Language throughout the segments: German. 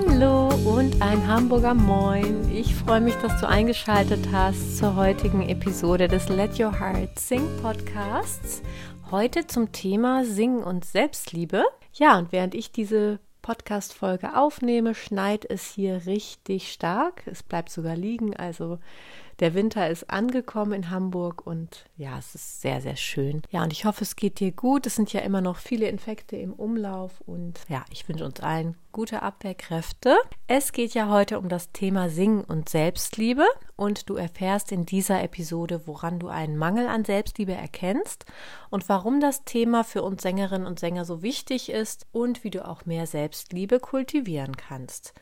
Hallo und ein Hamburger Moin. Ich freue mich, dass du eingeschaltet hast zur heutigen Episode des Let Your Heart Sing Podcasts. Heute zum Thema Singen und Selbstliebe. Ja, und während ich diese Podcast-Folge aufnehme, schneit es hier richtig stark. Es bleibt sogar liegen, also der Winter ist angekommen in Hamburg und ja, es ist sehr, sehr schön. Ja, und ich hoffe, es geht dir gut. Es sind ja immer noch viele Infekte im Umlauf und ja, ich wünsche uns allen gute Abwehrkräfte. Es geht ja heute um das Thema Singen und Selbstliebe und du erfährst in dieser Episode, woran du einen Mangel an Selbstliebe erkennst und warum das Thema für uns Sängerinnen und Sänger so wichtig ist und wie du auch mehr Selbstliebe kultivieren kannst.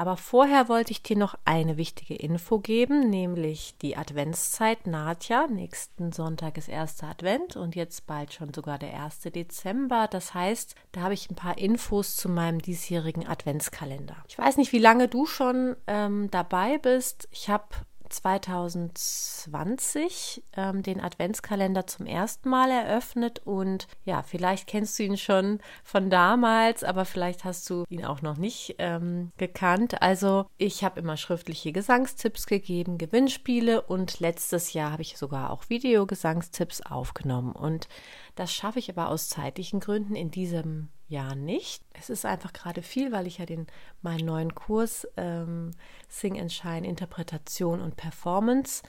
Aber vorher wollte ich dir noch eine wichtige Info geben, nämlich die Adventszeit naht ja. Nächsten Sonntag ist erster Advent und jetzt bald schon sogar der 1. Dezember. Das heißt, da habe ich ein paar Infos zu meinem diesjährigen Adventskalender. Ich weiß nicht, wie lange du schon ähm, dabei bist. Ich habe 2020 ähm, den Adventskalender zum ersten Mal eröffnet und ja, vielleicht kennst du ihn schon von damals, aber vielleicht hast du ihn auch noch nicht ähm, gekannt. Also ich habe immer schriftliche Gesangstipps gegeben, Gewinnspiele und letztes Jahr habe ich sogar auch Videogesangstipps aufgenommen und das schaffe ich aber aus zeitlichen Gründen in diesem Jahr nicht. Es ist einfach gerade viel, weil ich ja den meinen neuen Kurs ähm, Sing and Shine Interpretation und Performance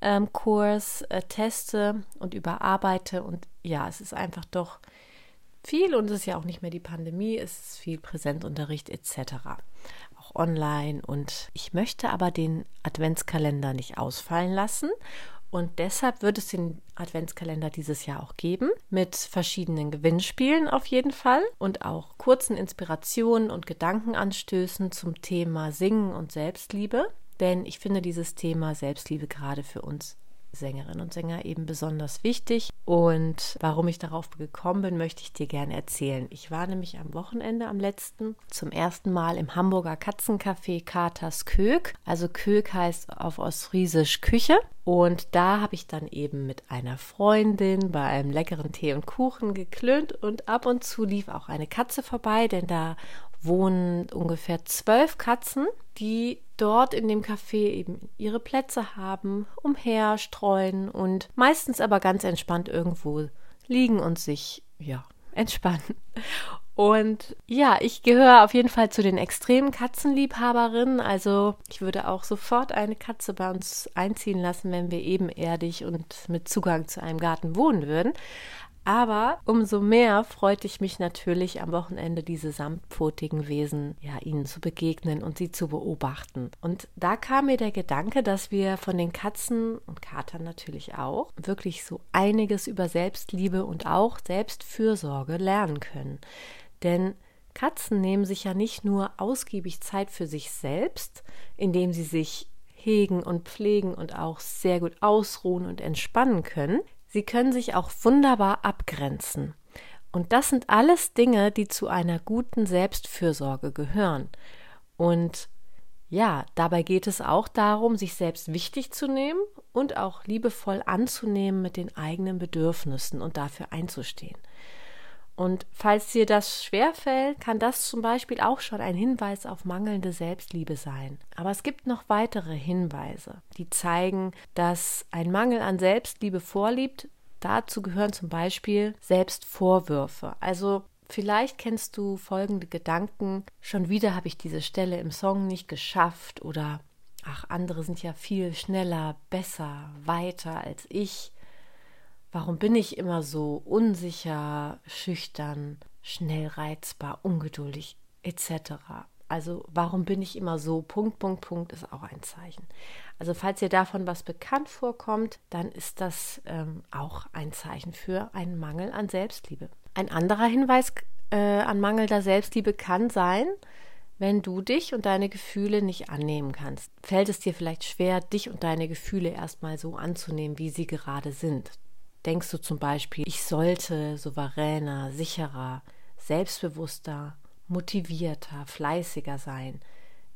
ähm, Kurs äh, teste und überarbeite und ja, es ist einfach doch viel und es ist ja auch nicht mehr die Pandemie, es ist viel Präsenzunterricht etc. Auch online und ich möchte aber den Adventskalender nicht ausfallen lassen und deshalb wird es den Adventskalender dieses Jahr auch geben, mit verschiedenen Gewinnspielen auf jeden Fall und auch kurzen Inspirationen und Gedankenanstößen zum Thema Singen und Selbstliebe. Denn ich finde dieses Thema Selbstliebe gerade für uns Sängerinnen und Sänger eben besonders wichtig. Und warum ich darauf gekommen bin, möchte ich dir gerne erzählen. Ich war nämlich am Wochenende, am letzten, zum ersten Mal im Hamburger Katzencafé Katers Kög. Also Kög heißt auf Ostfriesisch Küche. Und da habe ich dann eben mit einer Freundin bei einem leckeren Tee und Kuchen geklönt und ab und zu lief auch eine Katze vorbei, denn da wohnen ungefähr zwölf Katzen, die dort in dem Café eben ihre Plätze haben, umherstreuen und meistens aber ganz entspannt irgendwo liegen und sich, ja, entspannen. Und ja, ich gehöre auf jeden Fall zu den extremen Katzenliebhaberinnen. Also ich würde auch sofort eine Katze bei uns einziehen lassen, wenn wir ebenerdig und mit Zugang zu einem Garten wohnen würden. Aber umso mehr freute ich mich natürlich am Wochenende, diese samtpfotigen Wesen, ja, ihnen zu begegnen und sie zu beobachten. Und da kam mir der Gedanke, dass wir von den Katzen und Katern natürlich auch wirklich so einiges über Selbstliebe und auch Selbstfürsorge lernen können. Denn Katzen nehmen sich ja nicht nur ausgiebig Zeit für sich selbst, indem sie sich hegen und pflegen und auch sehr gut ausruhen und entspannen können. Sie können sich auch wunderbar abgrenzen. Und das sind alles Dinge, die zu einer guten Selbstfürsorge gehören. Und ja, dabei geht es auch darum, sich selbst wichtig zu nehmen und auch liebevoll anzunehmen mit den eigenen Bedürfnissen und dafür einzustehen. Und falls dir das schwerfällt, kann das zum Beispiel auch schon ein Hinweis auf mangelnde Selbstliebe sein. Aber es gibt noch weitere Hinweise, die zeigen, dass ein Mangel an Selbstliebe vorliegt. Dazu gehören zum Beispiel Selbstvorwürfe. Also Vielleicht kennst du folgende Gedanken. Schon wieder habe ich diese Stelle im Song nicht geschafft oder ach, andere sind ja viel schneller, besser, weiter als ich. Warum bin ich immer so unsicher, schüchtern, schnell reizbar, ungeduldig etc.? Also warum bin ich immer so? Punkt, Punkt, Punkt ist auch ein Zeichen. Also falls dir davon was bekannt vorkommt, dann ist das ähm, auch ein Zeichen für einen Mangel an Selbstliebe. Ein anderer Hinweis äh, an mangelnder Selbstliebe kann sein, wenn du dich und deine Gefühle nicht annehmen kannst. Fällt es dir vielleicht schwer, dich und deine Gefühle erstmal so anzunehmen, wie sie gerade sind. Denkst du zum Beispiel, ich sollte souveräner, sicherer, selbstbewusster, motivierter, fleißiger sein?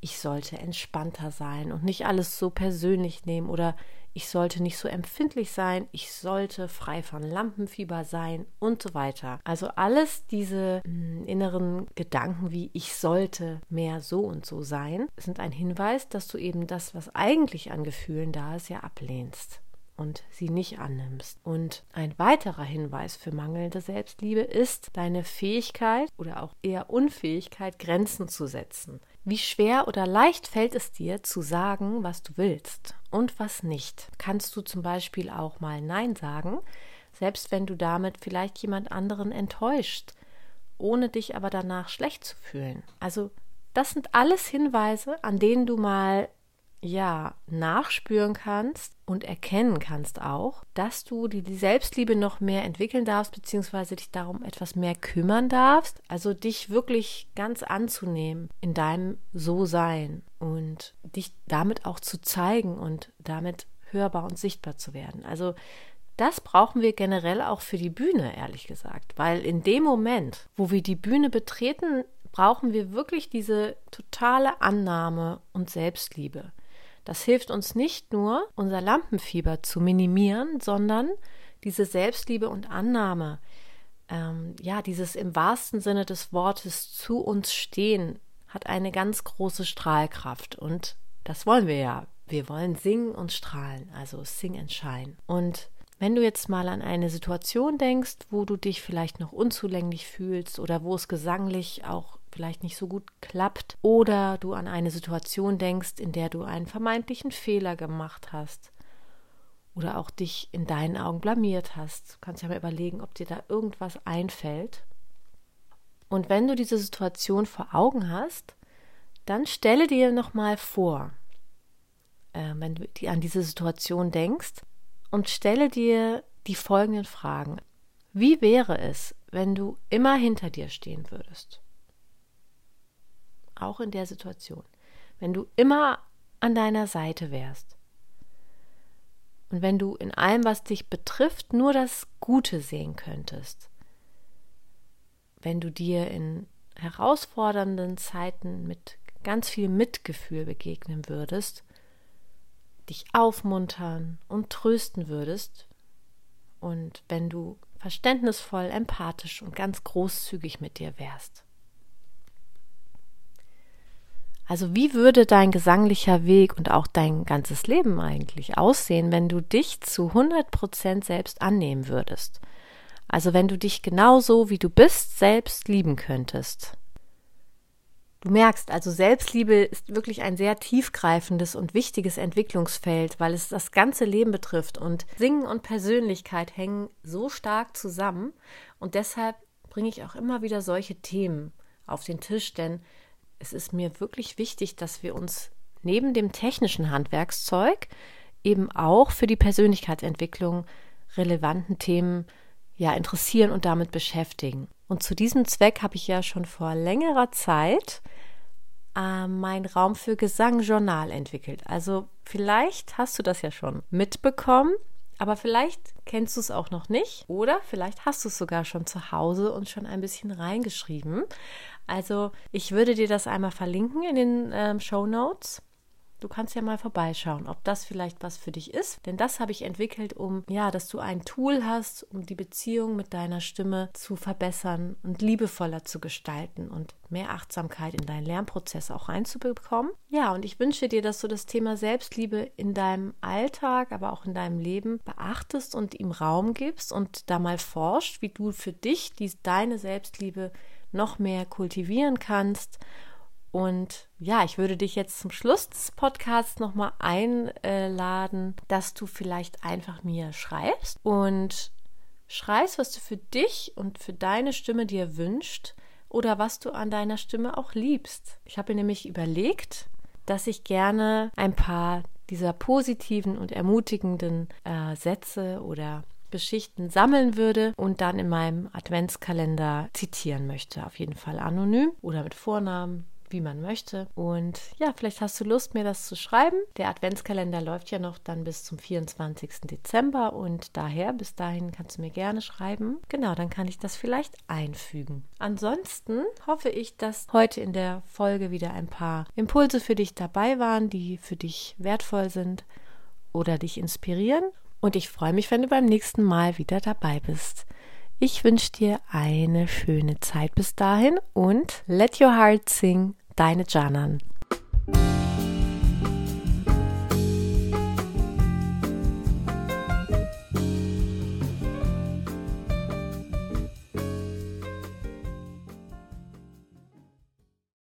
Ich sollte entspannter sein und nicht alles so persönlich nehmen oder ich sollte nicht so empfindlich sein, ich sollte frei von Lampenfieber sein und so weiter. Also alles diese mh, hm, inneren Gedanken wie ich sollte mehr so und so sein, sind ein Hinweis, dass du eben das, was eigentlich an Gefühlen da ist, ja ablehnst und sie nicht annimmst. Und ein weiterer Hinweis für mangelnde Selbstliebe ist deine Fähigkeit oder auch eher Unfähigkeit, Grenzen zu setzen. Wie schwer oder leicht fällt es dir zu sagen, was du willst und was nicht? Kannst du zum Beispiel auch mal Nein sagen, selbst wenn du damit vielleicht jemand anderen enttäuscht, ohne dich aber danach schlecht zu fühlen? Also das sind alles Hinweise, an denen du mal ja, nachspüren kannst und erkennen kannst auch, dass du die, Selbstliebe noch mehr entwickeln darfst, beziehungsweise dich darum etwas mehr kümmern darfst. Also dich wirklich ganz anzunehmen in deinem So-Sein und dich damit auch zu zeigen und damit hörbar und sichtbar zu werden. Also das brauchen wir generell auch für die Bühne, ehrlich gesagt, weil in dem Moment, wo wir die Bühne betreten, brauchen wir wirklich diese totale Annahme und Selbstliebe. Das hilft uns nicht nur, unser Lampenfieber zu minimieren, sondern diese Selbstliebe und Annahme, ähm, ja, dieses im wahrsten Sinne des Wortes zu uns stehen, hat eine ganz große Strahlkraft. Und das wollen wir ja. Wir wollen singen und strahlen, also sing and shine. Und wenn du jetzt mal an eine Situation denkst, wo du dich vielleicht noch unzulänglich fühlst oder wo es gesanglich auch vielleicht nicht so gut klappt oder du an eine Situation denkst, in der du einen vermeintlichen Fehler gemacht hast oder auch dich in deinen Augen blamiert hast. Du kannst ja mal überlegen, ob dir da irgendwas einfällt. Und wenn du diese Situation vor Augen hast, dann stelle dir nochmal vor, äh, wenn du an diese Situation denkst, und stelle dir die folgenden Fragen. Wie wäre es, wenn du immer hinter dir stehen würdest? Auch in der Situation, wenn du immer an deiner Seite wärst und wenn du in allem, was dich betrifft, nur das Gute sehen könntest, wenn du dir in herausfordernden Zeiten mit ganz viel Mitgefühl begegnen würdest, dich aufmuntern und trösten würdest und wenn du verständnisvoll, empathisch und ganz großzügig mit dir wärst. Also wie würde dein gesanglicher Weg und auch dein ganzes Leben eigentlich aussehen, wenn du dich zu 100 Prozent selbst annehmen würdest? Also wenn du dich genauso wie du bist selbst lieben könntest. Du merkst, also Selbstliebe ist wirklich ein sehr tiefgreifendes und wichtiges Entwicklungsfeld, weil es das ganze Leben betrifft und Singen und Persönlichkeit hängen so stark zusammen und deshalb bringe ich auch immer wieder solche Themen auf den Tisch, denn es ist mir wirklich wichtig, dass wir uns neben dem technischen Handwerkszeug eben auch für die Persönlichkeitsentwicklung relevanten Themen ja interessieren und damit beschäftigen. Und zu diesem Zweck habe ich ja schon vor längerer Zeit äh, mein Raum für Gesang Journal entwickelt. Also vielleicht hast du das ja schon mitbekommen. Aber vielleicht kennst du es auch noch nicht oder vielleicht hast du es sogar schon zu Hause und schon ein bisschen reingeschrieben. Also ich würde dir das einmal verlinken in den ähm, Show Notes. Du kannst ja mal vorbeischauen, ob das vielleicht was für dich ist. Denn das habe ich entwickelt, um, ja, dass du ein Tool hast, um die Beziehung mit deiner Stimme zu verbessern und liebevoller zu gestalten und mehr Achtsamkeit in deinen Lernprozess auch reinzubekommen. Ja, und ich wünsche dir, dass du das Thema Selbstliebe in deinem Alltag, aber auch in deinem Leben beachtest und ihm Raum gibst und da mal forscht, wie du für dich die, deine Selbstliebe noch mehr kultivieren kannst und ja, ich würde dich jetzt zum Schluss des Podcasts nochmal einladen, dass du vielleicht einfach mir schreibst und schreibst, was du für dich und für deine Stimme dir wünscht oder was du an deiner Stimme auch liebst. Ich habe mir nämlich überlegt, dass ich gerne ein paar dieser positiven und ermutigenden äh, Sätze oder Geschichten sammeln würde und dann in meinem Adventskalender zitieren möchte. Auf jeden Fall anonym oder mit Vornamen, wie man möchte. Und ja, vielleicht hast du Lust, mir das zu schreiben. Der Adventskalender läuft ja noch dann bis zum 24. Dezember und daher bis dahin kannst du mir gerne schreiben. Genau, dann kann ich das vielleicht einfügen. Ansonsten hoffe ich, dass heute in der Folge wieder ein paar Impulse für dich dabei waren, die für dich wertvoll sind. oder dich inspirieren. Und ich freue mich, wenn du beim nächsten Mal wieder dabei bist. Ich wünsche dir eine schöne Zeit bis dahin und let your heart sing, deine Janan.